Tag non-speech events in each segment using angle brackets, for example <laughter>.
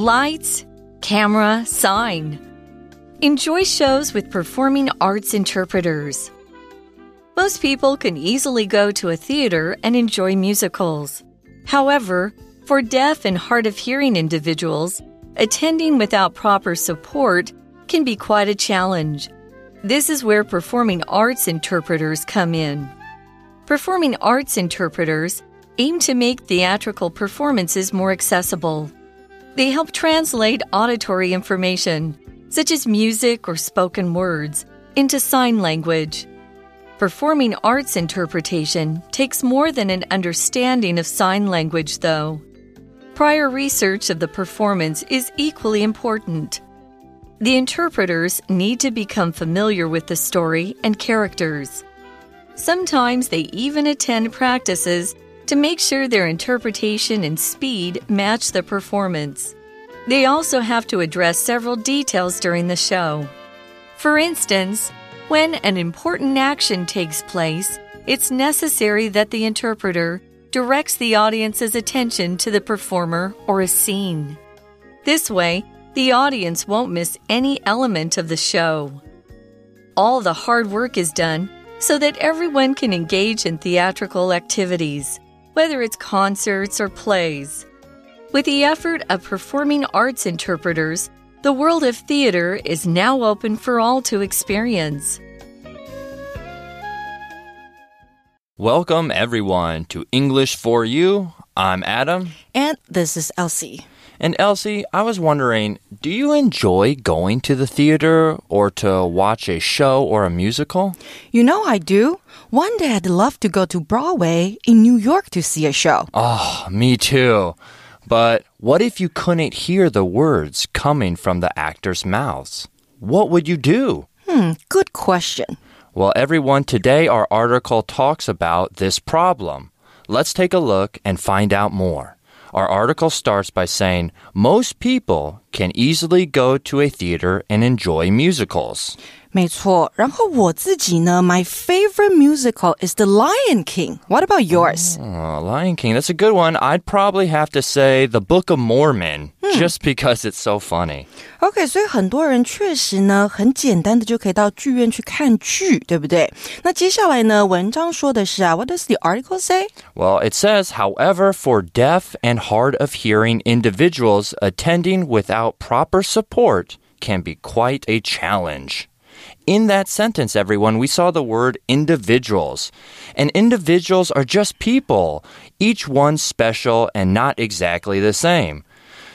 Lights, camera, sign. Enjoy shows with performing arts interpreters. Most people can easily go to a theater and enjoy musicals. However, for deaf and hard of hearing individuals, attending without proper support can be quite a challenge. This is where performing arts interpreters come in. Performing arts interpreters aim to make theatrical performances more accessible. They help translate auditory information, such as music or spoken words, into sign language. Performing arts interpretation takes more than an understanding of sign language, though. Prior research of the performance is equally important. The interpreters need to become familiar with the story and characters. Sometimes they even attend practices to make sure their interpretation and speed match the performance. They also have to address several details during the show. For instance, when an important action takes place, it's necessary that the interpreter directs the audience's attention to the performer or a scene. This way, the audience won't miss any element of the show. All the hard work is done so that everyone can engage in theatrical activities whether it's concerts or plays. With the effort of performing arts interpreters, the world of theater is now open for all to experience. Welcome, everyone, to English for You. I'm Adam. And this is Elsie. And Elsie, I was wondering, do you enjoy going to the theater or to watch a show or a musical? You know I do. One day I'd love to go to Broadway in New York to see a show. Oh, me too. But what if you couldn't hear the words coming from the actors' mouths? What would you do? Hmm, good question. Well, everyone, today our article talks about this problem. Let's take a look and find out more. Our article starts by saying most people can easily go to a theater and enjoy musicals. 没错，然后我自己呢，my favorite musical is The Lion King. What about yours? Oh, Lion King, that's a good one. I'd probably have to say The Book of Mormon, just because it's so funny. OK，所以很多人确实呢，很简单的就可以到剧院去看剧，对不对？那接下来呢，文章说的是啊，What does the article say? Well, it says, however, for deaf and hard of hearing individuals, attending without proper support can be quite a challenge. In that sentence, everyone, we saw the word individuals. And individuals are just people, each one special and not exactly the same.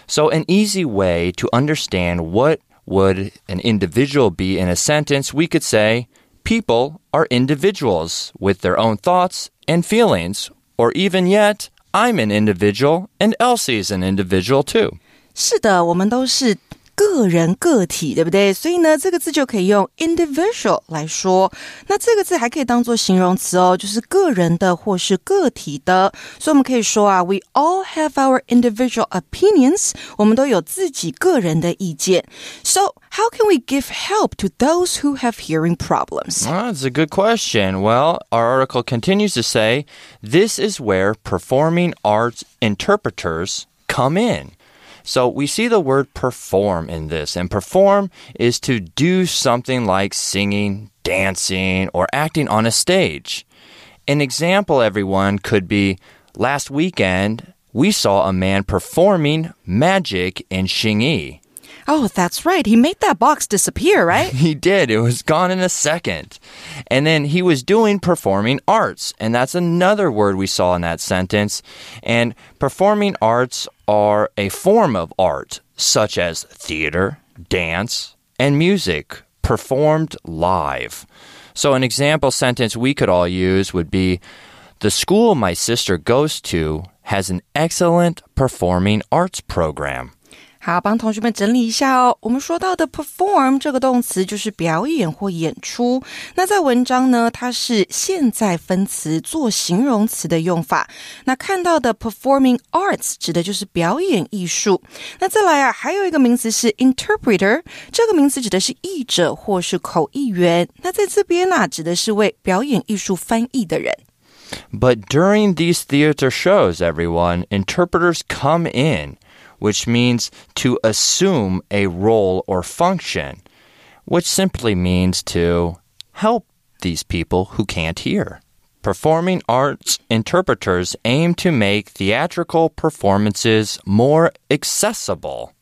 So, an easy way to understand what would an individual be in a sentence, we could say, people are individuals with their own thoughts and feelings. Or even yet, I'm an individual and Elsie's an individual too. 是的，我们都是个人个体，对不对？所以呢，这个字就可以用 individual 来说。那这个字还可以当做形容词哦，就是个人的或是个体的。所以我们可以说啊，We all have our individual opinions。我们都有自己个人的意见。So how can we give help to those who have hearing problems? Well, that's a good question. Well, our article continues to say this is where performing arts interpreters come in. So we see the word perform in this, and perform is to do something like singing, dancing, or acting on a stage. An example, everyone, could be last weekend we saw a man performing magic in Xinyi. Oh, that's right. He made that box disappear, right? <laughs> He did. It was gone in a second. And then he was doing performing arts. And that's another word we saw in that sentence. And performing arts are a form of art, such as theater, dance, and music performed live. So, an example sentence we could all use would be The school my sister goes to has an excellent performing arts program. 好，帮同学们整理一下哦。我们说到的 perform 这个动词就是表演或演出。那在文章呢，它是现在分词做形容词的用法。那看到的 performing arts 指的就是表演艺术。那再来啊，还有一个名词是 interpreter，这个名词指的是译者或是口译员。那在这边呢、指的是为表演艺术翻译的人。But during these theater shows, everyone, interpreters come in. Which means to assume a role or function, which simply means to help these people who can't hear. Performing arts interpreters aim to make theatrical performances more accessible.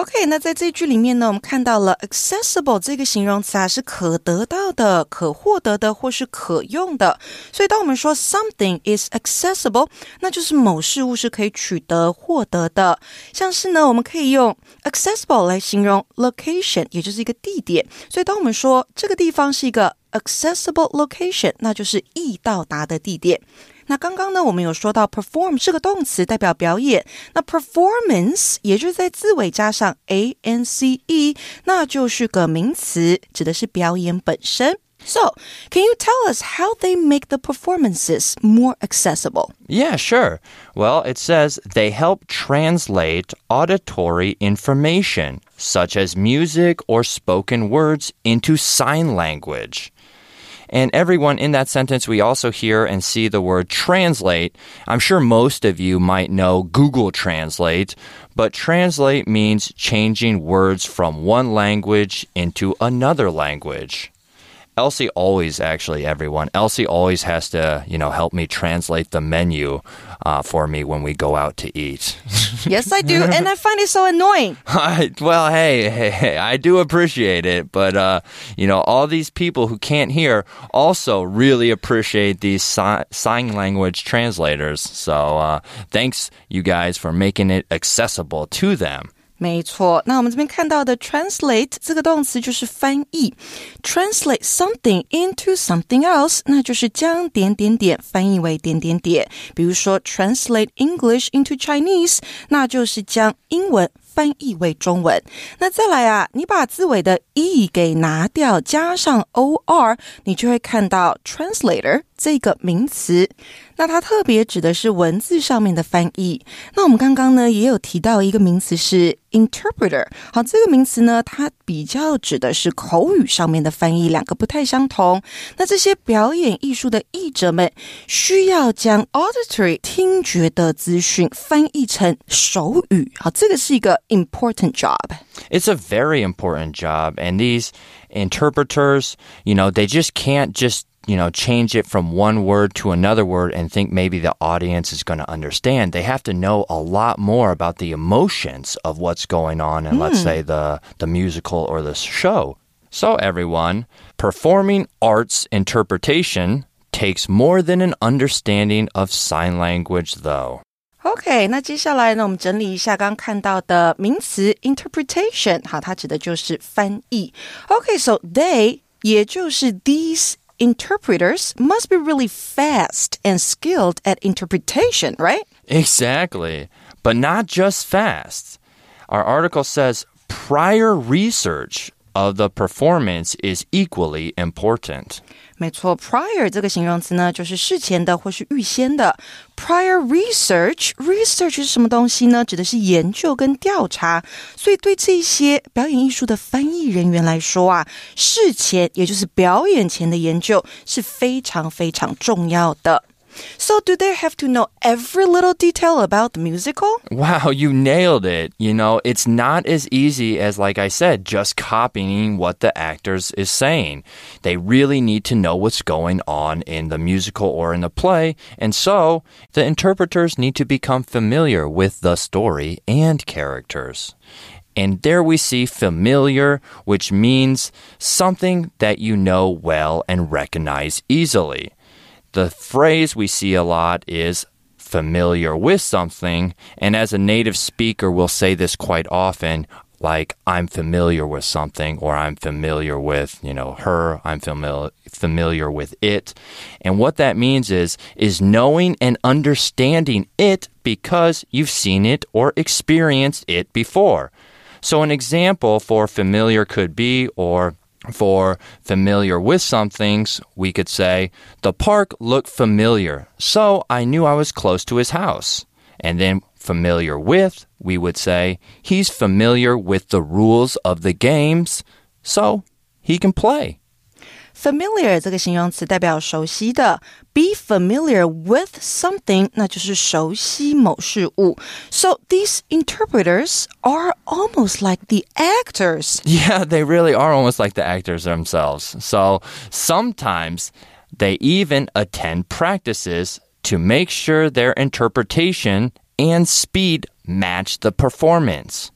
OK，那在这一句里面呢，我们看到了 accessible 这个形容词啊，是可得到的、可获得的或是可用的。所以当我们说 something is accessible，那就是某事物是可以取得、获得的。像是呢，我们可以用 accessible 来形容 location，也就是一个地点。所以当我们说这个地方是一个 accessible location，那就是易到达的地点。那刚刚呢，我们有说到 perform 是个动词，代表表演。那 performance 也就是在字尾加上 a n c e，那就是个名词，指的是表演本身。So, can you tell us how they make the performances more accessible? Yeah, sure. Well, it says they help translate auditory information, such as music or spoken words, into sign language. And everyone in that sentence, we also hear and see the word translate. I'm sure most of you might know Google Translate, but translate means changing words from one language into another language. Elsie always, actually, everyone, Elsie always has to, you know, help me translate the menu uh, for me when we go out to eat. <laughs> yes, I do, and I find it so annoying. <laughs> well, hey, hey, hey, I do appreciate it, but uh, you know, all these people who can't hear also really appreciate these si- sign language translators. So, uh, thanks you guys for making it accessible to them. 没错，那我们这边看到的 translate 这个动词就是翻译，translate something into something else，那就是将点点点翻译为点点点。比如说 translate English into Chinese，那就是将英文翻译为中文。那再来啊，你把字尾的 e 给拿掉，加上 o r，你就会看到 translator 这个名词。那它特别指的是文字上面的翻译。那我们刚刚呢也有提到一个名词是 interpreter。好，这个名词呢，它比较指的是口语上面的翻译，两个不太相同。那这些表演艺术的译者们需要将 auditory 听觉的资讯翻译成手语。好，这个是一个 important job. It's a very important job, and these interpreters, you know, they just can't just you know, change it from one word to another word and think maybe the audience is going to understand. They have to know a lot more about the emotions of what's going on in, mm. let's hmm. say, the, the musical or the show. So, everyone, performing arts interpretation takes more than an understanding of sign language, though. OK，那接下来呢，我们整理一下刚刚看到的名词 interpretation。好，它指的就是翻译。OK，so、okay, they 也就是 these interpreters must be really fast and skilled at interpretation, right? Exactly. But not just fast. Our article says prior research of the performance is equally important. 没错，prior 这个形容词呢，就是事前的或是预先的。Prior research，research 是什么东西呢？指的是研究跟调查。所以对这些表演艺术的翻译人员来说啊，事前也就是表演前的研究是非常非常重要的。So, do they have to know every little detail about the musical? Wow, you nailed it. You know, it's not as easy as, like I said, just copying what the actors is saying. They really need to know what's going on in the musical or in the play. And so, the interpreters need to become familiar with the story and characters. And there we see familiar, which means something that you know well and recognize easily. The phrase we see a lot is familiar with something. And as a native speaker, we'll say this quite often like I'm familiar with something or I'm familiar with, you know, her, I'm familiar familiar with it. And what that means is is knowing and understanding it because you've seen it or experienced it before. So an example for familiar could be or for familiar with some things, we could say, the park looked familiar, so I knew I was close to his house. And then familiar with, we would say, he's familiar with the rules of the games, so he can play familiar 这个形容词代表熟悉的，be familiar with something 那就是熟悉某事物。So these interpreters are almost like the actors. Yeah, <laughs> they really are almost like the actors themselves. So sometimes they even attend practices to make sure their interpretation and speed match the performance.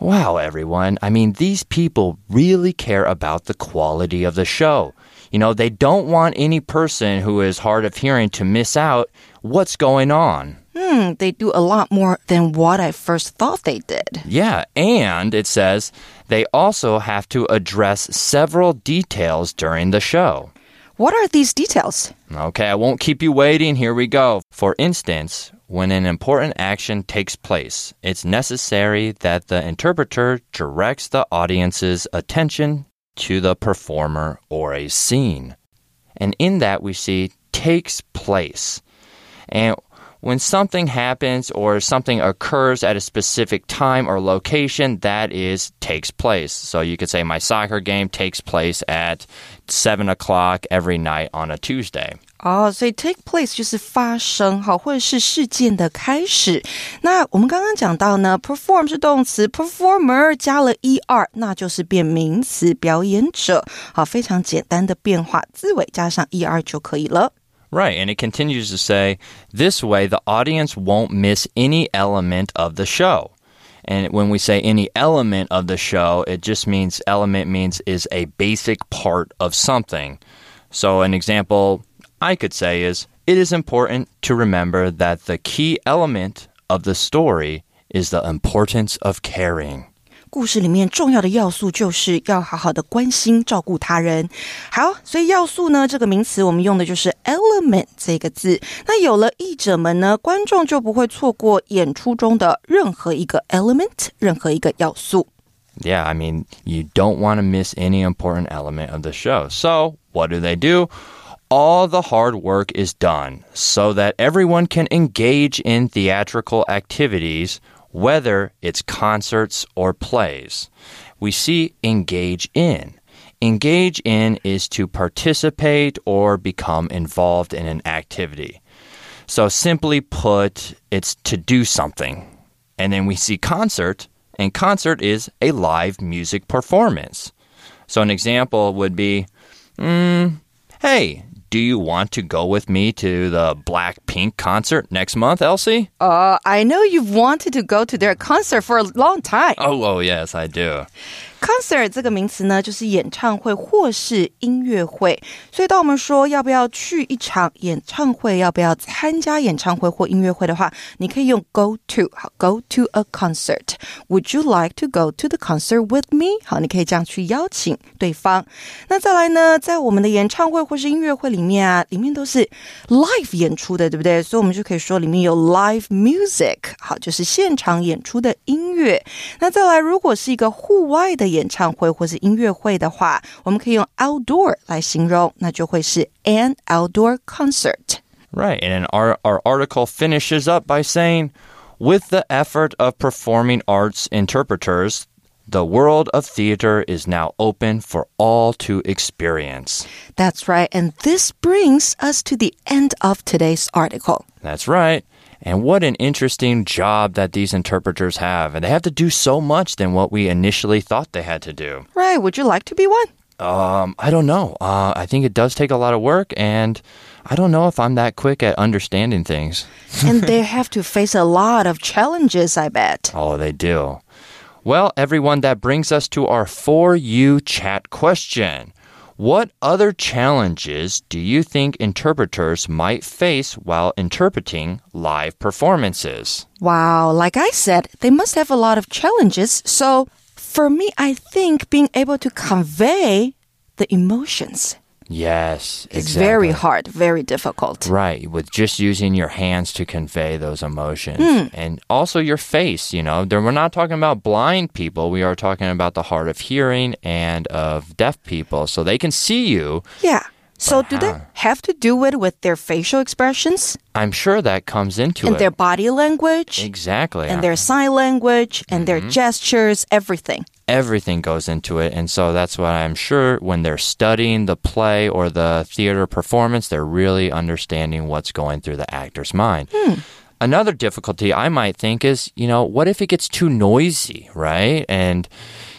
Wow, everyone. I mean, these people really care about the quality of the show. You know, they don't want any person who is hard of hearing to miss out what's going on. Hmm, they do a lot more than what I first thought they did. Yeah, and it says they also have to address several details during the show. What are these details? Okay, I won't keep you waiting. Here we go. For instance, when an important action takes place, it's necessary that the interpreter directs the audience's attention to the performer or a scene. And in that, we see takes place. And when something happens or something occurs at a specific time or location, that is takes place. So you could say my soccer game takes place at seven o'clock every night on a Tuesday. 哦，所以 take place 就是发生，好，或者是事件的开始。那我们刚刚讲到呢，perform 是动词，performer 加了 er，那就是变名词，表演者。好，非常简单的变化，字尾加上 er 就可以了。 Right, and it continues to say this way the audience won't miss any element of the show. And when we say any element of the show, it just means element means is a basic part of something. So an example I could say is it is important to remember that the key element of the story is the importance of caring. 故事里面重要的要素就是要好好的关心、照顾他人。好，所以要素呢这个名词我们用的就是 element 这个字。那有了译者们呢，观众就不会错过演出中的任何一个 element，任何一个要素。 Yeah, I mean, you don't want to miss any important element of the show. So, what do they do? All the hard work is done so that everyone can engage in theatrical activities, whether it's concerts or plays. We see engage in. Engage in is to participate or become involved in an activity. So, simply put, it's to do something. And then we see concert, and concert is a live music performance. So, an example would be, mm, hey, do you want to go with me to the Blackpink concert next month, Elsie? Uh, I know you've wanted to go to their concert for a long time. Oh, oh, yes, I do. Concert 这个名词呢，就是演唱会或是音乐会。所以，当我们说要不要去一场演唱会，要不要参加演唱会或音乐会的话，你可以用 go to，好，go to a concert。Would you like to go to the concert with me？好，你可以这样去邀请对方。那再来呢，在我们的演唱会或是音乐会里面啊，里面都是 live 演出的，对不对？所以我们就可以说里面有 live music，好，就是现场演出的音乐。那再来，如果是一个户外的演唱会或是音乐会的话，我们可以用 outdoor 来形容，那就会是 an outdoor concert。 Right. And our, our article finishes up by saying, with the effort of performing arts interpreters, the world of theater is now open for all to experience. That's right, and this brings us to the end of today's article. That's right. And what an interesting job that these interpreters have. And they have to do so much than what we initially thought they had to do. Right, would you like to be one? Um, I don't know. Uh, I think it does take a lot of work, and I don't know if I'm that quick at understanding things. <laughs> and they have to face a lot of challenges, I bet. Oh, they do. Well, everyone, that brings us to our For You chat question. What other challenges do you think interpreters might face while interpreting live performances? Wow, like I said, they must have a lot of challenges. So, for me, I think being able to convey the emotions Yes, exactly. very hard, very difficult. Right, with just using your hands to convey those emotions. Hmm. And also your face, you know. There, we're not talking about blind people. We are talking about the hard of hearing and of deaf people. So they can see you, Yeah. So do they have to do it with their facial expressions I'm sure that comes into and it. And their body language exactly. and their sign language and their Mm-hmm. gestures, everything? everything goes into it. And so that's what I'm sure when they're studying the play or the theater performance, they're really understanding what's going through the actor's mind. Another difficulty I might think is, you know, what if it gets too noisy, right? And,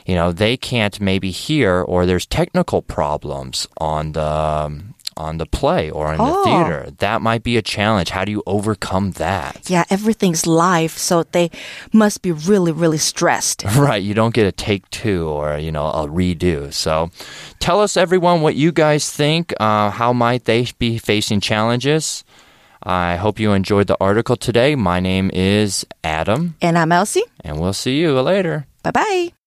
you know, they can't maybe hear or there's technical problems on the. um, on the play or in the Oh. theater. That might be a challenge. How do you overcome that? Yeah, everything's live, so they must be really, really stressed. <laughs> Right, you don't get a take two or you know a redo. So, tell us everyone what you guys think. Uh, how might they be facing challenges? I hope you enjoyed the article today. My name is Adam, And I'm Elsie. and we'll see you later. Bye bye.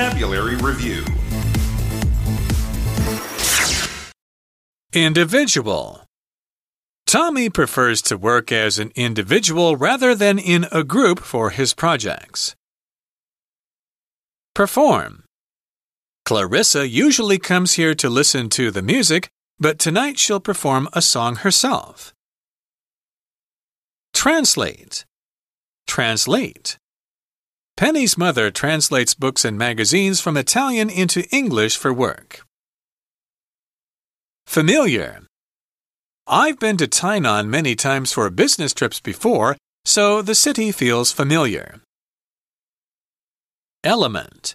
Vocabulary Review Individual. Tommy prefers to work as an individual rather than in a group for his projects. Perform. Clarissa usually comes here to listen to the music, but tonight she'll perform a song herself. Translate. Translate. Penny's mother translates books and magazines from Italian into English for work. Familiar. I've been to Tainan many times for business trips before, so the city feels familiar. Element.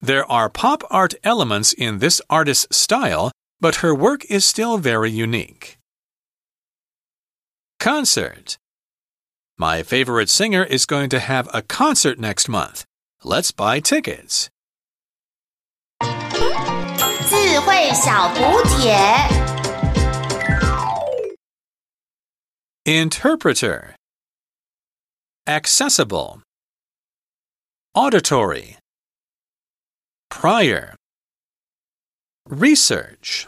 There are pop art elements in this artist's style, but her work is still very unique. Concert. My favorite singer is going to have a concert next month. Let's buy tickets. 智慧小补帖。 Interpreter. Accessible. Auditory. Prior. Research.